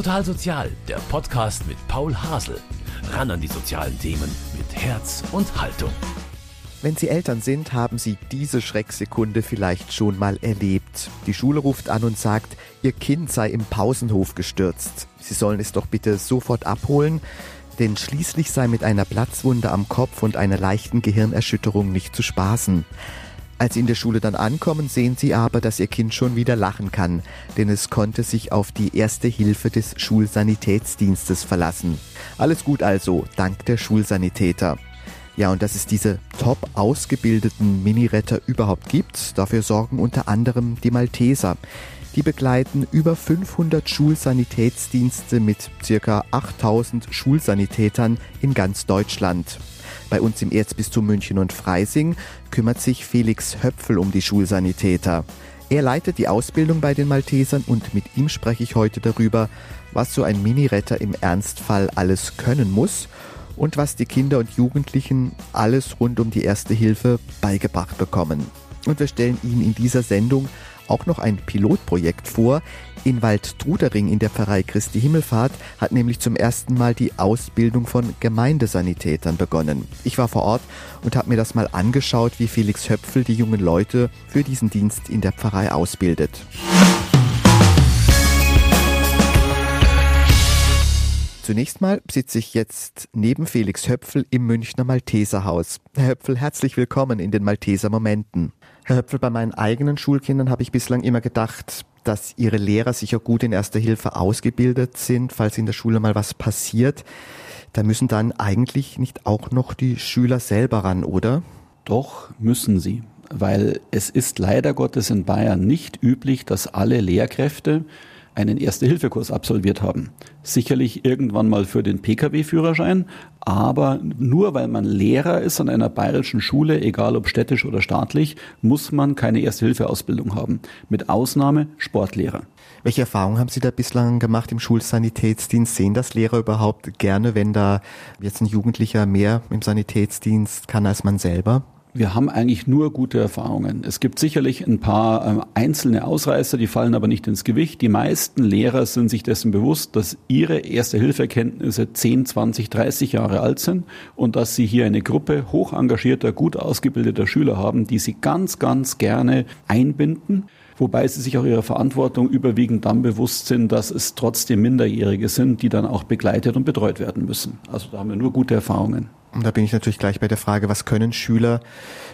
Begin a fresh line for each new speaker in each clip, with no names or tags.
Total Sozial, der Podcast mit Paul Hasel. Ran an die sozialen Themen mit Herz und Haltung.
Wenn Sie Eltern sind, haben Sie diese Schrecksekunde vielleicht schon mal erlebt. Die Schule ruft an und sagt, Ihr Kind sei im Pausenhof gestürzt. Sie sollen es doch bitte sofort abholen, denn schließlich sei mit einer Platzwunde am Kopf und einer leichten Gehirnerschütterung nicht zu spaßen. Als sie in der Schule dann ankommen, sehen sie aber, dass ihr Kind schon wieder lachen kann, denn es konnte sich auf die erste Hilfe des Schulsanitätsdienstes verlassen. Alles gut also, dank der Schulsanitäter. Ja, und dass es diese top ausgebildeten Mini-Retter überhaupt gibt, dafür sorgen unter anderem die Malteser. Die begleiten über 500 Schulsanitätsdienste mit circa 8000 Schulsanitätern in ganz Deutschland. Bei uns im Erzbistum München und Freising kümmert sich Felix Höpfel um die Schulsanitäter. Er leitet die Ausbildung bei den Maltesern und mit ihm spreche ich heute darüber, was so ein Mini-Retter im Ernstfall alles können muss und was die Kinder und Jugendlichen alles rund um die Erste Hilfe beigebracht bekommen. Und wir stellen Ihnen in dieser Sendung auch noch ein Pilotprojekt vor. In Waldtrudering in der Pfarrei Christi Himmelfahrt hat nämlich zum ersten Mal die Ausbildung von Gemeindesanitätern begonnen. Ich war vor Ort und habe mir das mal angeschaut, wie Felix Höpfel die jungen Leute für diesen Dienst in der Pfarrei ausbildet. Zunächst mal sitze ich jetzt neben Felix Höpfel im Münchner Malteserhaus. Herr Höpfel, herzlich willkommen in den Malteser Momenten. Herr Höpfel, bei meinen eigenen Schulkindern habe ich bislang immer gedacht, dass ihre Lehrer sicher gut in erster Hilfe ausgebildet sind, falls in der Schule mal was passiert. Da müssen dann eigentlich nicht auch noch die Schüler selber ran, oder?
Doch müssen sie, weil es ist leider Gottes in Bayern nicht üblich, dass alle Lehrkräfte einen Erste-Hilfe-Kurs absolviert haben. Sicherlich irgendwann mal für den Pkw-Führerschein, aber nur weil man Lehrer ist an einer bayerischen Schule, egal ob städtisch oder staatlich, muss man keine Erste-Hilfe-Ausbildung haben. Mit Ausnahme Sportlehrer.
Welche Erfahrungen haben Sie da bislang gemacht im Schulsanitätsdienst? Sehen das Lehrer überhaupt gerne, wenn da jetzt ein Jugendlicher mehr im Sanitätsdienst kann als man selber?
Wir haben eigentlich nur gute Erfahrungen. Es gibt sicherlich ein paar äh, einzelne Ausreißer, die fallen aber nicht ins Gewicht. Die meisten Lehrer sind sich dessen bewusst, dass ihre Erste-Hilfe-Kenntnisse 10, 20, 30 Jahre alt sind und dass sie hier eine Gruppe hoch engagierter, gut ausgebildeter Schüler haben, die sie ganz, ganz gerne einbinden wobei sie sich auch ihrer Verantwortung überwiegend dann bewusst sind, dass es trotzdem Minderjährige sind, die dann auch begleitet und betreut werden müssen. Also da haben wir nur gute Erfahrungen.
Und da bin ich natürlich gleich bei der Frage, was können Schüler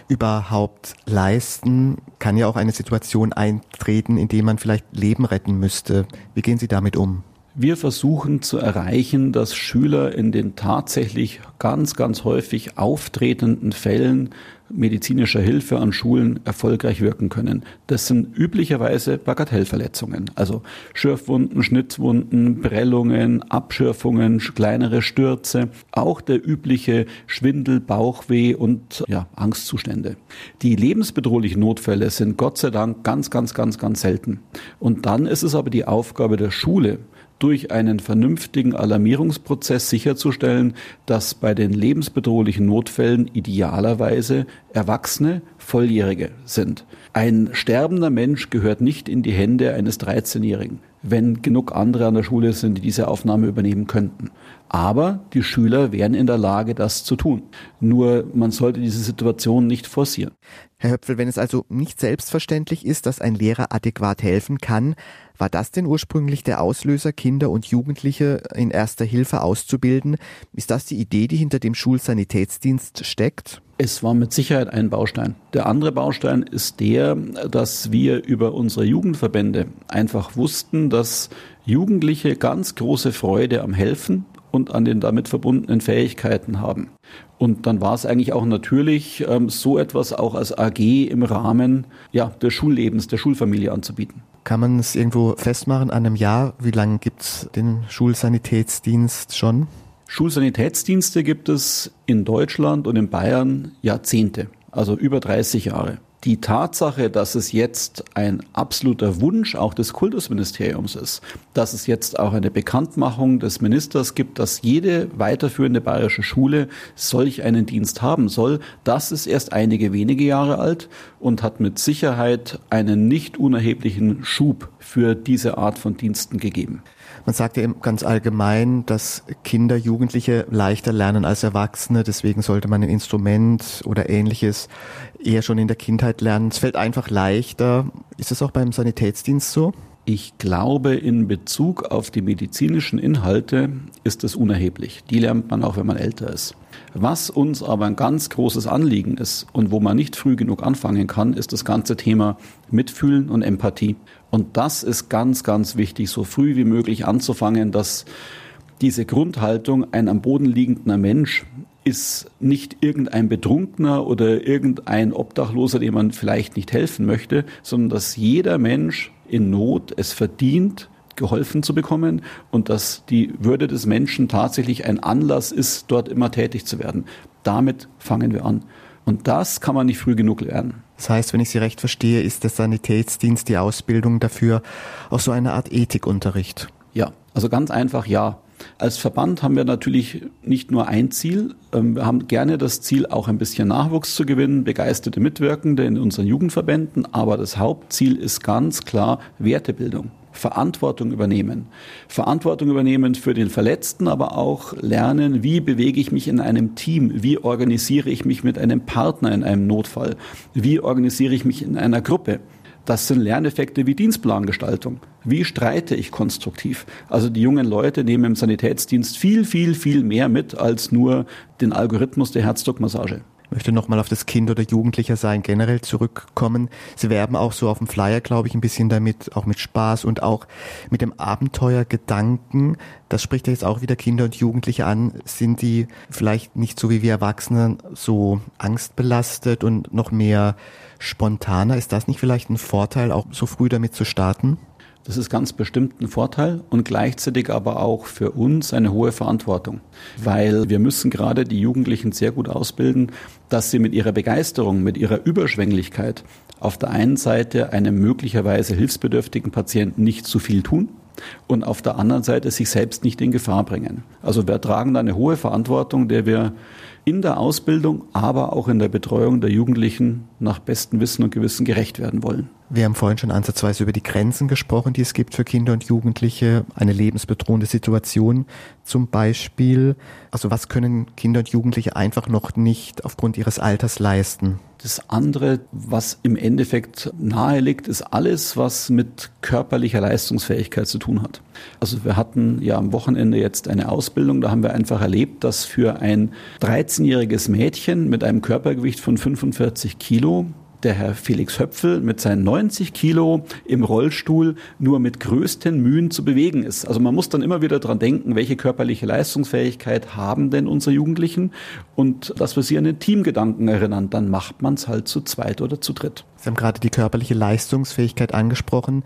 überhaupt leisten? Kann ja auch eine Situation eintreten, in der man vielleicht Leben retten müsste. Wie gehen Sie damit um?
Wir versuchen zu erreichen, dass Schüler in den tatsächlich ganz, ganz häufig auftretenden Fällen medizinischer Hilfe an Schulen erfolgreich wirken können. Das sind üblicherweise Bagatellverletzungen, also Schürfwunden, Schnittwunden, Prellungen, Abschürfungen, kleinere Stürze, auch der übliche Schwindel, Bauchweh und ja, Angstzustände. Die lebensbedrohlichen Notfälle sind Gott sei Dank ganz, ganz, ganz, ganz selten. Und dann ist es aber die Aufgabe der Schule, durch einen vernünftigen Alarmierungsprozess sicherzustellen, dass bei den lebensbedrohlichen Notfällen idealerweise Erwachsene, Volljährige sind. Ein sterbender Mensch gehört nicht in die Hände eines 13-Jährigen, wenn genug andere an der Schule sind, die diese Aufnahme übernehmen könnten. Aber die Schüler wären in der Lage, das zu tun. Nur man sollte diese Situation nicht forcieren.
Herr Höpfel, wenn es also nicht selbstverständlich ist, dass ein Lehrer adäquat helfen kann, war das denn ursprünglich der Auslöser, Kinder und Jugendliche in erster Hilfe auszubilden? Ist das die Idee, die hinter dem Schulsanitätsdienst steckt?
Es war mit Sicherheit ein Baustein. Der andere Baustein ist der, dass wir über unsere Jugendverbände einfach wussten, dass Jugendliche ganz große Freude am Helfen und an den damit verbundenen Fähigkeiten haben. Und dann war es eigentlich auch natürlich, ähm, so etwas auch als AG im Rahmen ja, des Schullebens, der Schulfamilie anzubieten.
Kann man es irgendwo festmachen an einem Jahr? Wie lange gibt es den Schulsanitätsdienst schon?
Schulsanitätsdienste gibt es in Deutschland und in Bayern Jahrzehnte, also über 30 Jahre. Die Tatsache, dass es jetzt ein absoluter Wunsch auch des Kultusministeriums ist, dass es jetzt auch eine Bekanntmachung des Ministers gibt, dass jede weiterführende bayerische Schule solch einen Dienst haben soll, das ist erst einige wenige Jahre alt und hat mit Sicherheit einen nicht unerheblichen Schub für diese Art von Diensten gegeben.
Man sagt ja ganz allgemein, dass Kinder, Jugendliche leichter lernen als Erwachsene. Deswegen sollte man ein Instrument oder ähnliches eher schon in der Kindheit lernen. Es fällt einfach leichter. Ist es auch beim Sanitätsdienst so?
Ich glaube, in Bezug auf die medizinischen Inhalte ist es unerheblich. Die lernt man auch, wenn man älter ist. Was uns aber ein ganz großes Anliegen ist und wo man nicht früh genug anfangen kann, ist das ganze Thema Mitfühlen und Empathie. Und das ist ganz, ganz wichtig, so früh wie möglich anzufangen, dass diese Grundhaltung, ein am Boden liegender Mensch ist nicht irgendein Betrunkener oder irgendein Obdachloser, dem man vielleicht nicht helfen möchte, sondern dass jeder Mensch in Not es verdient, geholfen zu bekommen und dass die Würde des Menschen tatsächlich ein Anlass ist, dort immer tätig zu werden. Damit fangen wir an. Und das kann man nicht früh genug lernen.
Das heißt, wenn ich Sie recht verstehe, ist der Sanitätsdienst die Ausbildung dafür auch so eine Art Ethikunterricht?
Ja, also ganz einfach ja. Als Verband haben wir natürlich nicht nur ein Ziel. Ähm, wir haben gerne das Ziel, auch ein bisschen Nachwuchs zu gewinnen, begeisterte Mitwirkende in unseren Jugendverbänden. Aber das Hauptziel ist ganz klar Wertebildung. Verantwortung übernehmen. Verantwortung übernehmen für den Verletzten, aber auch lernen, wie bewege ich mich in einem Team, wie organisiere ich mich mit einem Partner in einem Notfall, wie organisiere ich mich in einer Gruppe. Das sind Lerneffekte wie Dienstplangestaltung. Wie streite ich konstruktiv? Also die jungen Leute nehmen im Sanitätsdienst viel, viel, viel mehr mit als nur den Algorithmus der Herzdruckmassage
möchte nochmal auf das Kind oder Jugendlicher sein generell zurückkommen. Sie werben auch so auf dem Flyer, glaube ich, ein bisschen damit, auch mit Spaß und auch mit dem Abenteuergedanken. Das spricht ja jetzt auch wieder Kinder und Jugendliche an. Sind die vielleicht nicht so wie wir Erwachsenen so angstbelastet und noch mehr spontaner? Ist das nicht vielleicht ein Vorteil, auch so früh damit zu starten?
Das ist ganz bestimmt ein Vorteil und gleichzeitig aber auch für uns eine hohe Verantwortung, weil wir müssen gerade die Jugendlichen sehr gut ausbilden, dass sie mit ihrer Begeisterung, mit ihrer Überschwänglichkeit auf der einen Seite einem möglicherweise hilfsbedürftigen Patienten nicht zu viel tun und auf der anderen Seite sich selbst nicht in Gefahr bringen. Also wir tragen da eine hohe Verantwortung, der wir in der Ausbildung, aber auch in der Betreuung der Jugendlichen nach bestem Wissen und Gewissen gerecht werden wollen.
Wir haben vorhin schon ansatzweise über die Grenzen gesprochen, die es gibt für Kinder und Jugendliche, eine lebensbedrohende Situation zum Beispiel. Also was können Kinder und Jugendliche einfach noch nicht aufgrund ihres Alters leisten?
Das andere, was im Endeffekt nahe liegt, ist alles, was mit körperlicher Leistungsfähigkeit zu tun hat. Also wir hatten ja am Wochenende jetzt eine Ausbildung, da haben wir einfach erlebt, dass für ein 13-jähriges Mädchen mit einem Körpergewicht von 45 Kilo der Herr Felix Höpfel mit seinen 90 Kilo im Rollstuhl nur mit größten Mühen zu bewegen ist. Also man muss dann immer wieder dran denken, welche körperliche Leistungsfähigkeit haben denn unsere Jugendlichen und dass wir sie an den Teamgedanken erinnern, dann macht man es halt zu zweit oder zu dritt.
Sie haben gerade die körperliche Leistungsfähigkeit angesprochen.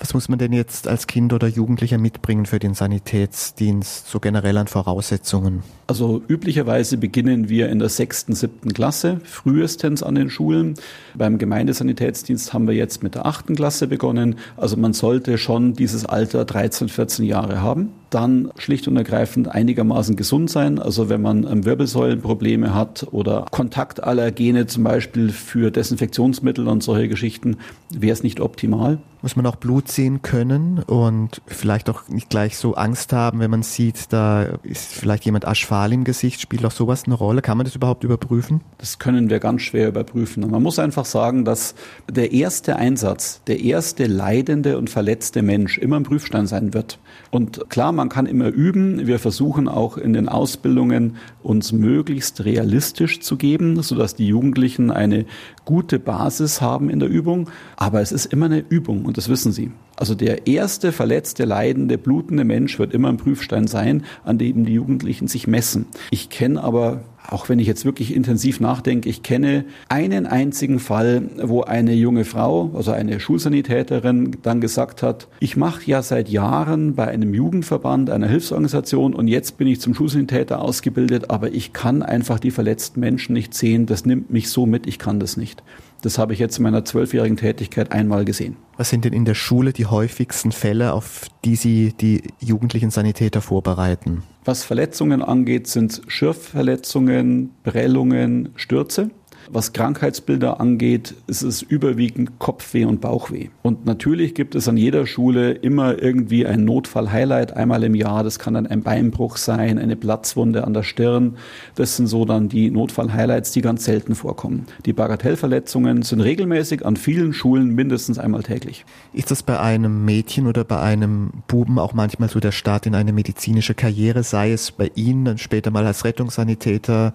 Was muss man denn jetzt als Kind oder Jugendlicher mitbringen für den Sanitätsdienst, so generell an Voraussetzungen?
Also üblicherweise beginnen wir in der sechsten, siebten Klasse, frühestens an den Schulen. Beim Gemeindesanitätsdienst haben wir jetzt mit der achten Klasse begonnen. Also man sollte schon dieses Alter 13, 14 Jahre haben dann schlicht und ergreifend einigermaßen gesund sein. Also wenn man ähm, Wirbelsäulenprobleme hat oder Kontaktallergene zum Beispiel für Desinfektionsmittel und solche Geschichten, wäre es nicht optimal.
Muss man auch Blut sehen können und vielleicht auch nicht gleich so Angst haben, wenn man sieht, da ist vielleicht jemand aschfahl im Gesicht. Spielt auch sowas eine Rolle? Kann man das überhaupt überprüfen?
Das können wir ganz schwer überprüfen. Und man muss einfach sagen, dass der erste Einsatz, der erste leidende und verletzte Mensch immer ein Prüfstein sein wird. Und klar, man kann immer üben. Wir versuchen auch in den Ausbildungen uns möglichst realistisch zu geben, sodass die Jugendlichen eine gute Basis haben in der Übung. Aber es ist immer eine Übung und das wissen sie. Also der erste verletzte, leidende, blutende Mensch wird immer ein Prüfstein sein, an dem die Jugendlichen sich messen. Ich kenne aber auch wenn ich jetzt wirklich intensiv nachdenke, ich kenne einen einzigen Fall, wo eine junge Frau, also eine Schulsanitäterin, dann gesagt hat, ich mache ja seit Jahren bei einem Jugendverband, einer Hilfsorganisation und jetzt bin ich zum Schulsanitäter ausgebildet, aber ich kann einfach die verletzten Menschen nicht sehen, das nimmt mich so mit, ich kann das nicht. Das habe ich jetzt in meiner zwölfjährigen Tätigkeit einmal gesehen.
Was sind denn in der Schule die häufigsten Fälle, auf die Sie die jugendlichen Sanitäter vorbereiten?
Was Verletzungen angeht, sind Schürfverletzungen, Prellungen, Stürze. Was Krankheitsbilder angeht, ist es überwiegend Kopfweh und Bauchweh. Und natürlich gibt es an jeder Schule immer irgendwie ein Notfall-Highlight einmal im Jahr. Das kann dann ein Beinbruch sein, eine Platzwunde an der Stirn. Das sind so dann die Notfall-Highlights, die ganz selten vorkommen. Die Bagatellverletzungen sind regelmäßig an vielen Schulen mindestens einmal täglich.
Ist das bei einem Mädchen oder bei einem Buben auch manchmal so der Start in eine medizinische Karriere, sei es bei Ihnen dann später mal als Rettungssanitäter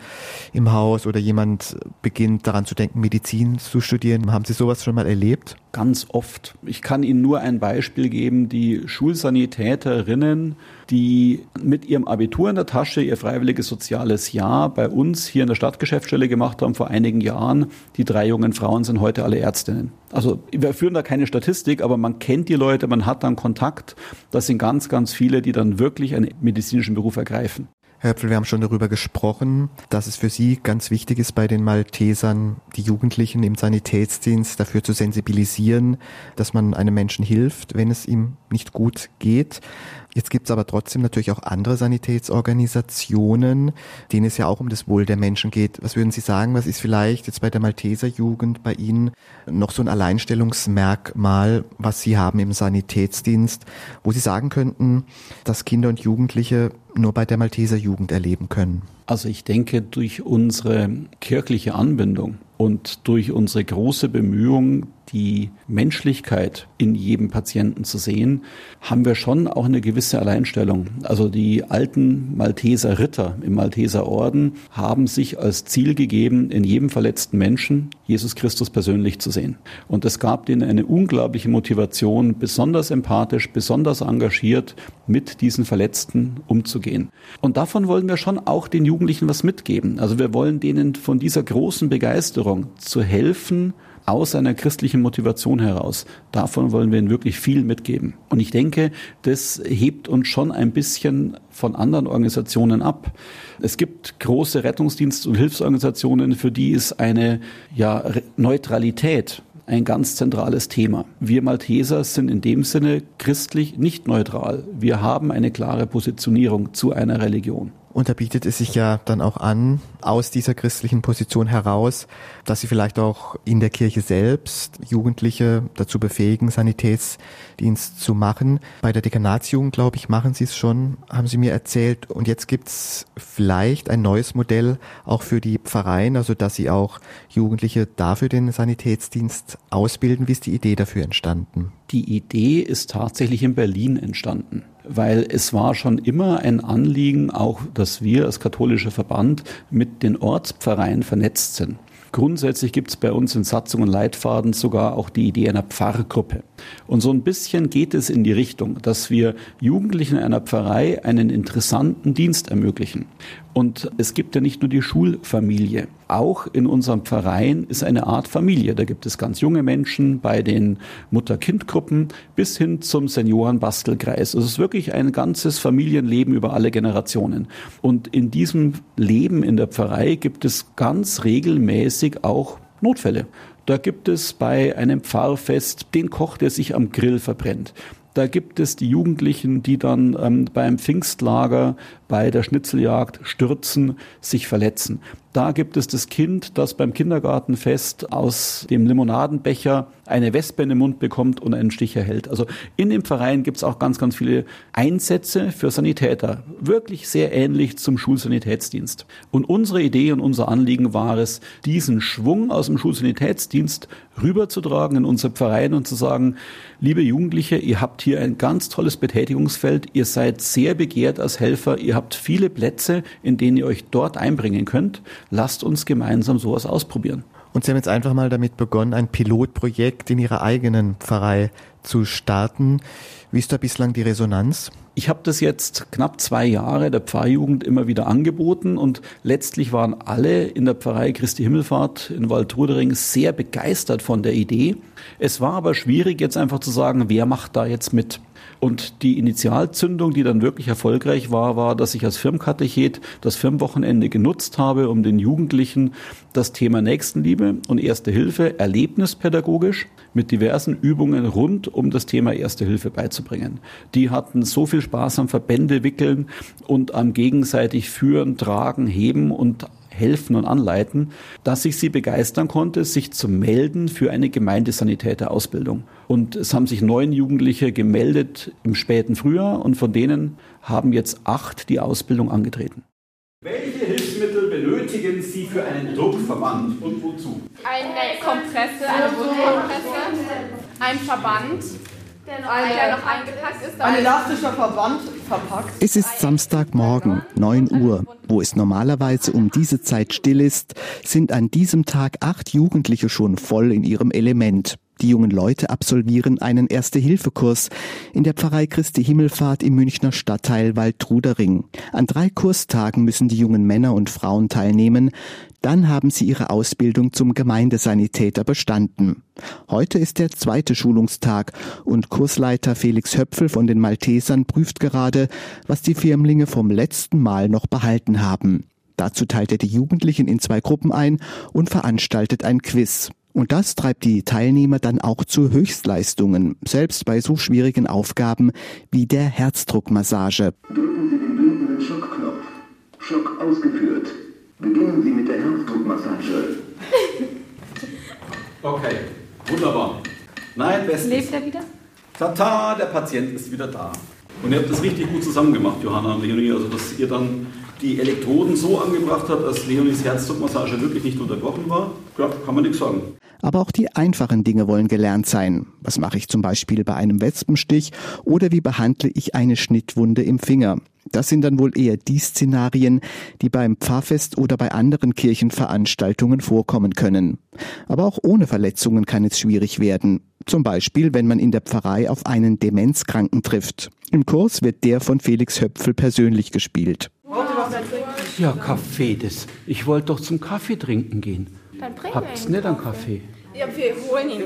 im Haus oder jemand beginnt daran zu denken, Medizin zu studieren. Haben Sie sowas schon mal erlebt?
Ganz oft. Ich kann Ihnen nur ein Beispiel geben. Die Schulsanitäterinnen, die mit ihrem Abitur in der Tasche ihr freiwilliges soziales Jahr bei uns hier in der Stadtgeschäftsstelle gemacht haben vor einigen Jahren, die drei jungen Frauen sind heute alle Ärztinnen. Also wir führen da keine Statistik, aber man kennt die Leute, man hat dann Kontakt. Das sind ganz, ganz viele, die dann wirklich einen medizinischen Beruf ergreifen.
Herr Höpfel, wir haben schon darüber gesprochen, dass es für Sie ganz wichtig ist, bei den Maltesern die Jugendlichen im Sanitätsdienst dafür zu sensibilisieren, dass man einem Menschen hilft, wenn es ihm nicht gut geht. Jetzt gibt es aber trotzdem natürlich auch andere Sanitätsorganisationen, denen es ja auch um das Wohl der Menschen geht. Was würden Sie sagen, was ist vielleicht jetzt bei der Malteser Jugend bei Ihnen noch so ein Alleinstellungsmerkmal, was Sie haben im Sanitätsdienst, wo Sie sagen könnten, dass Kinder und Jugendliche nur bei der Malteser Jugend erleben können?
Also ich denke, durch unsere kirchliche Anbindung und durch unsere große Bemühung, die Menschlichkeit in jedem Patienten zu sehen, haben wir schon auch eine gewisse Alleinstellung. Also die alten Malteser Ritter im Malteser Orden haben sich als Ziel gegeben, in jedem verletzten Menschen Jesus Christus persönlich zu sehen. Und es gab denen eine unglaubliche Motivation, besonders empathisch, besonders engagiert mit diesen Verletzten umzugehen. Und davon wollen wir schon auch den Jugendlichen was mitgeben. Also wir wollen denen von dieser großen Begeisterung zu helfen, aus einer christlichen Motivation heraus. Davon wollen wir ihnen wirklich viel mitgeben. Und ich denke, das hebt uns schon ein bisschen von anderen Organisationen ab. Es gibt große Rettungsdienst- und Hilfsorganisationen, für die ist eine ja, Neutralität ein ganz zentrales Thema. Wir Malteser sind in dem Sinne christlich nicht neutral. Wir haben eine klare Positionierung zu einer Religion.
Und da bietet es sich ja dann auch an, aus dieser christlichen Position heraus, dass sie vielleicht auch in der Kirche selbst Jugendliche dazu befähigen, Sanitätsdienst zu machen. Bei der Dekanatsjugend, glaube ich, machen sie es schon, haben sie mir erzählt. Und jetzt gibt's vielleicht ein neues Modell auch für die Pfarreien, also dass sie auch Jugendliche dafür den Sanitätsdienst ausbilden. Wie ist die Idee dafür entstanden?
Die Idee ist tatsächlich in Berlin entstanden weil es war schon immer ein Anliegen, auch dass wir als katholischer Verband mit den Ortspfarreien vernetzt sind. Grundsätzlich gibt es bei uns in Satzung und Leitfaden sogar auch die Idee einer Pfarrgruppe. Und so ein bisschen geht es in die Richtung, dass wir Jugendlichen einer Pfarrei einen interessanten Dienst ermöglichen. Und es gibt ja nicht nur die Schulfamilie. Auch in unserem Verein ist eine Art Familie. Da gibt es ganz junge Menschen bei den Mutter-Kind-Gruppen bis hin zum Senioren-Bastelkreis. Also es ist wirklich ein ganzes Familienleben über alle Generationen. Und in diesem Leben in der Pfarrei gibt es ganz regelmäßig auch Notfälle. Da gibt es bei einem Pfarrfest den Koch, der sich am Grill verbrennt. Da gibt es die Jugendlichen, die dann ähm, beim Pfingstlager bei der Schnitzeljagd stürzen, sich verletzen. Da gibt es das Kind, das beim Kindergartenfest aus dem Limonadenbecher eine Wespe in den Mund bekommt und einen Stich erhält. Also in dem Verein gibt es auch ganz, ganz viele Einsätze für Sanitäter. Wirklich sehr ähnlich zum Schulsanitätsdienst. Und unsere Idee und unser Anliegen war es, diesen Schwung aus dem Schulsanitätsdienst rüberzutragen in unsere Verein und zu sagen, liebe Jugendliche, ihr habt hier ein ganz tolles Betätigungsfeld, ihr seid sehr begehrt als Helfer, ihr habt viele Plätze, in denen ihr euch dort einbringen könnt lasst uns gemeinsam sowas ausprobieren.
Und Sie haben jetzt einfach mal damit begonnen, ein Pilotprojekt in Ihrer eigenen Pfarrei zu starten. Wie ist da bislang die Resonanz?
Ich habe das jetzt knapp zwei Jahre der Pfarrjugend immer wieder angeboten und letztlich waren alle in der Pfarrei Christi Himmelfahrt in Waldrudering sehr begeistert von der Idee. Es war aber schwierig jetzt einfach zu sagen, wer macht da jetzt mit. Und die Initialzündung, die dann wirklich erfolgreich war, war, dass ich als Firmkatechet das Firmenwochenende genutzt habe, um den Jugendlichen das Thema Nächstenliebe und Erste Hilfe erlebnispädagogisch mit diversen Übungen rund um das Thema Erste Hilfe beizubringen. Die hatten so viel Spaß am Verbände wickeln und am gegenseitig führen, tragen, heben und helfen und anleiten, dass ich sie begeistern konnte, sich zu melden für eine Gemeindesanitäterausbildung. Und es haben sich neun Jugendliche gemeldet im späten Frühjahr und von denen haben jetzt acht die Ausbildung angetreten.
Welche Hilfsmittel benötigen Sie für einen Druckverband und wozu?
Eine Kompresse, eine Wundkompresse, ein Verband, der noch, eine, der noch eingepackt ist.
Ein elastischer Verband verpackt.
Es ist Samstagmorgen, 9 Uhr. Wo es normalerweise um diese Zeit still ist, sind an diesem Tag acht Jugendliche schon voll in ihrem Element. Die jungen Leute absolvieren einen Erste-Hilfe-Kurs in der Pfarrei Christi Himmelfahrt im Münchner Stadtteil Waldtrudering. An drei Kurstagen müssen die jungen Männer und Frauen teilnehmen. Dann haben sie ihre Ausbildung zum Gemeindesanitäter bestanden. Heute ist der zweite Schulungstag und Kursleiter Felix Höpfel von den Maltesern prüft gerade, was die Firmlinge vom letzten Mal noch behalten haben. Dazu teilt er die Jugendlichen in zwei Gruppen ein und veranstaltet ein Quiz. Und das treibt die Teilnehmer dann auch zu Höchstleistungen, selbst bei so schwierigen Aufgaben wie der Herzdruckmassage.
Drücken Sie den blinkenden Schockknopf. Schock ausgeführt. Beginnen Sie mit der Herzdruckmassage.
Okay, wunderbar. Nein, bestens.
Lebt er wieder?
Tata, der Patient ist wieder da. Und ihr habt das richtig gut zusammen gemacht, Johanna und Leonie, also dass ihr dann die Elektroden so angebracht habt, dass Leonies Herzdruckmassage wirklich nicht unterbrochen war. Ja, kann man nichts sagen.
Aber auch die einfachen Dinge wollen gelernt sein. Was mache ich zum Beispiel bei einem Wespenstich oder wie behandle ich eine Schnittwunde im Finger? Das sind dann wohl eher die Szenarien, die beim Pfarrfest oder bei anderen Kirchenveranstaltungen vorkommen können. Aber auch ohne Verletzungen kann es schwierig werden. Zum Beispiel, wenn man in der Pfarrei auf einen Demenzkranken trifft. Im Kurs wird der von Felix Höpfel persönlich gespielt.
Ja, Kaffee, das. Ich wollte doch zum Kaffee trinken gehen.
Dann bring
Habt's nicht einen Kaffee?
Ja, wir holen ihn.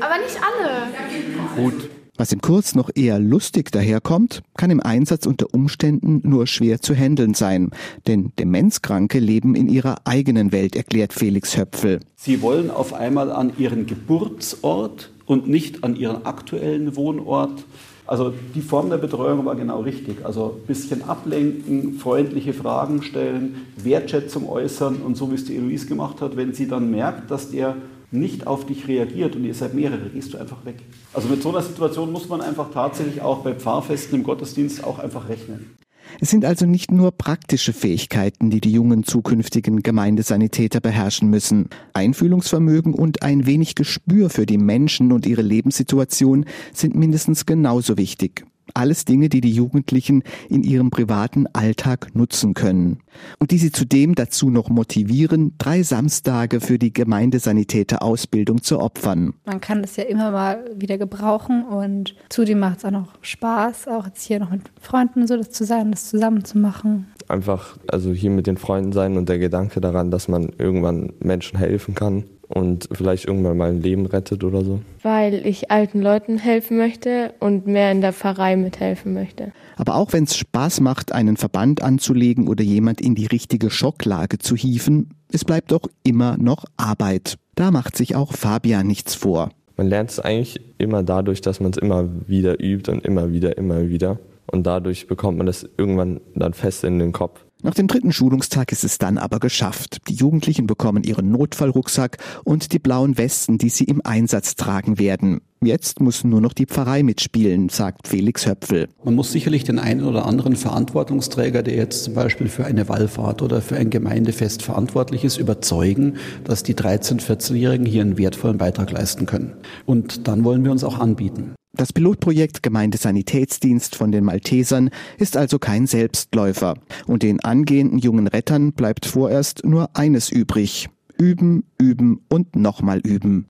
Aber nicht alle.
Gut.
Was im Kurs noch eher lustig daherkommt, kann im Einsatz unter Umständen nur schwer zu handeln sein. Denn Demenzkranke leben in ihrer eigenen Welt, erklärt Felix Höpfel.
Sie wollen auf einmal an ihren Geburtsort und nicht an ihren aktuellen Wohnort. Also die Form der Betreuung war genau richtig. Also ein bisschen ablenken, freundliche Fragen stellen, Wertschätzung äußern und so wie es die Eloise gemacht hat, wenn sie dann merkt, dass der nicht auf dich reagiert und ihr seid mehrere, gehst du einfach weg. Also mit so einer Situation muss man einfach tatsächlich auch bei Pfarrfesten im Gottesdienst auch einfach rechnen.
Es sind also nicht nur praktische Fähigkeiten, die die jungen zukünftigen Gemeindesanitäter beherrschen müssen. Einfühlungsvermögen und ein wenig Gespür für die Menschen und ihre Lebenssituation sind mindestens genauso wichtig. Alles Dinge, die die Jugendlichen in ihrem privaten Alltag nutzen können. Und die sie zudem dazu noch motivieren, drei Samstage für die Gemeindesanitäter-Ausbildung zu opfern.
Man kann das ja immer mal wieder gebrauchen und zudem macht es auch noch Spaß, auch jetzt hier noch mit Freunden so das zu sein, das zusammen zu machen.
Einfach, also hier mit den Freunden sein und der Gedanke daran, dass man irgendwann Menschen helfen kann und vielleicht irgendwann mal ein Leben rettet oder so.
Weil ich alten Leuten helfen möchte und mehr in der Pfarrei mithelfen möchte.
Aber auch wenn es Spaß macht, einen Verband anzulegen oder jemand in die richtige Schocklage zu hieven, es bleibt doch immer noch Arbeit. Da macht sich auch Fabian nichts vor.
Man lernt es eigentlich immer dadurch, dass man es immer wieder übt und immer wieder, immer wieder. Und dadurch bekommt man das irgendwann dann fest in den Kopf.
Nach dem dritten Schulungstag ist es dann aber geschafft. Die Jugendlichen bekommen ihren Notfallrucksack und die blauen Westen, die sie im Einsatz tragen werden. Jetzt muss nur noch die Pfarrei mitspielen, sagt Felix Höpfel.
Man muss sicherlich den einen oder anderen Verantwortungsträger, der jetzt zum Beispiel für eine Wallfahrt oder für ein Gemeindefest verantwortlich ist, überzeugen, dass die 13-, 14-Jährigen hier einen wertvollen Beitrag leisten können. Und dann wollen wir uns auch anbieten.
Das Pilotprojekt Gemeindesanitätsdienst von den Maltesern ist also kein Selbstläufer. Und den angehenden jungen Rettern bleibt vorerst nur eines übrig. Üben, üben und nochmal üben.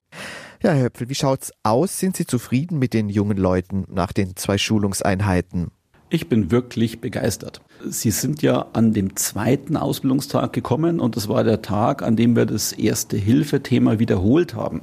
Ja, Herr Höpfel, wie schaut's aus? Sind Sie zufrieden mit den jungen Leuten nach den zwei Schulungseinheiten?
Ich bin wirklich begeistert. Sie sind ja an dem zweiten Ausbildungstag gekommen und das war der Tag, an dem wir das erste Hilfethema wiederholt haben.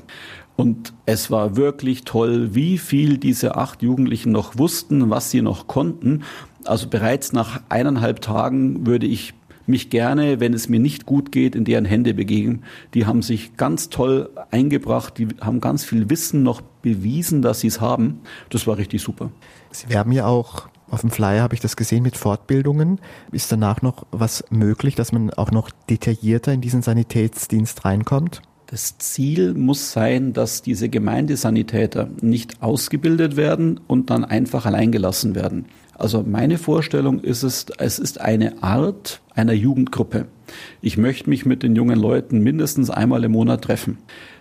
Und es war wirklich toll, wie viel diese acht Jugendlichen noch wussten, was sie noch konnten. Also bereits nach eineinhalb Tagen würde ich mich gerne, wenn es mir nicht gut geht, in deren Hände begeben. Die haben sich ganz toll eingebracht, die haben ganz viel Wissen noch bewiesen, dass sie es haben. Das war richtig super.
Sie werben ja auch auf dem Flyer habe ich das gesehen mit Fortbildungen. Ist danach noch was möglich, dass man auch noch detaillierter in diesen Sanitätsdienst reinkommt?
Das Ziel muss sein, dass diese Gemeindesanitäter nicht ausgebildet werden und dann einfach alleingelassen werden. Also meine Vorstellung ist es, es ist eine Art einer Jugendgruppe. Ich möchte mich mit den jungen Leuten mindestens einmal im Monat treffen.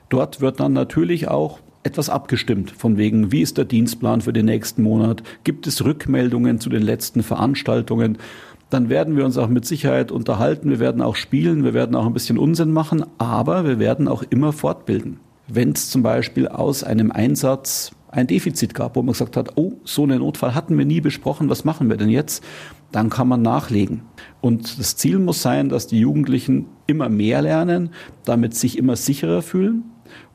Dort wird dann natürlich auch etwas abgestimmt, von wegen, wie ist der Dienstplan für den nächsten Monat? Gibt es Rückmeldungen zu den letzten Veranstaltungen? Dann werden wir uns auch mit Sicherheit unterhalten, wir werden auch spielen, wir werden auch ein bisschen Unsinn machen, aber wir werden auch immer fortbilden. Wenn es zum Beispiel aus einem Einsatz ein Defizit gab, wo man gesagt hat, oh, so einen Notfall hatten wir nie besprochen, was machen wir denn jetzt? Dann kann man nachlegen. Und das Ziel muss sein, dass die Jugendlichen immer mehr lernen, damit sich immer sicherer fühlen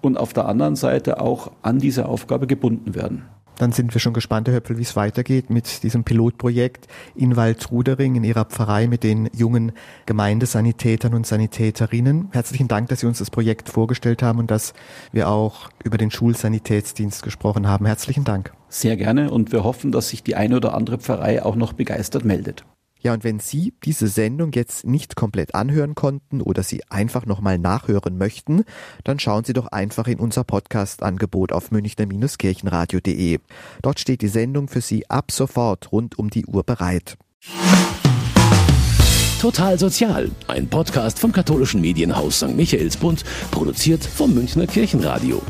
und auf der anderen Seite auch an diese Aufgabe gebunden werden.
Dann sind wir schon gespannt, Herr Höppel, wie es weitergeht mit diesem Pilotprojekt in Waldrudering in Ihrer Pfarrei mit den jungen Gemeindesanitätern und Sanitäterinnen. Herzlichen Dank, dass Sie uns das Projekt vorgestellt haben und dass wir auch über den Schulsanitätsdienst gesprochen haben. Herzlichen Dank.
Sehr gerne und wir hoffen, dass sich die eine oder andere Pfarrei auch noch begeistert meldet.
Ja, und wenn Sie diese Sendung jetzt nicht komplett anhören konnten oder Sie einfach nochmal nachhören möchten, dann schauen Sie doch einfach in unser Podcast-Angebot auf münchner-kirchenradio.de. Dort steht die Sendung für Sie ab sofort rund um die Uhr bereit.
Total Sozial, ein Podcast vom katholischen Medienhaus St. Michaelsbund, produziert vom Münchner Kirchenradio.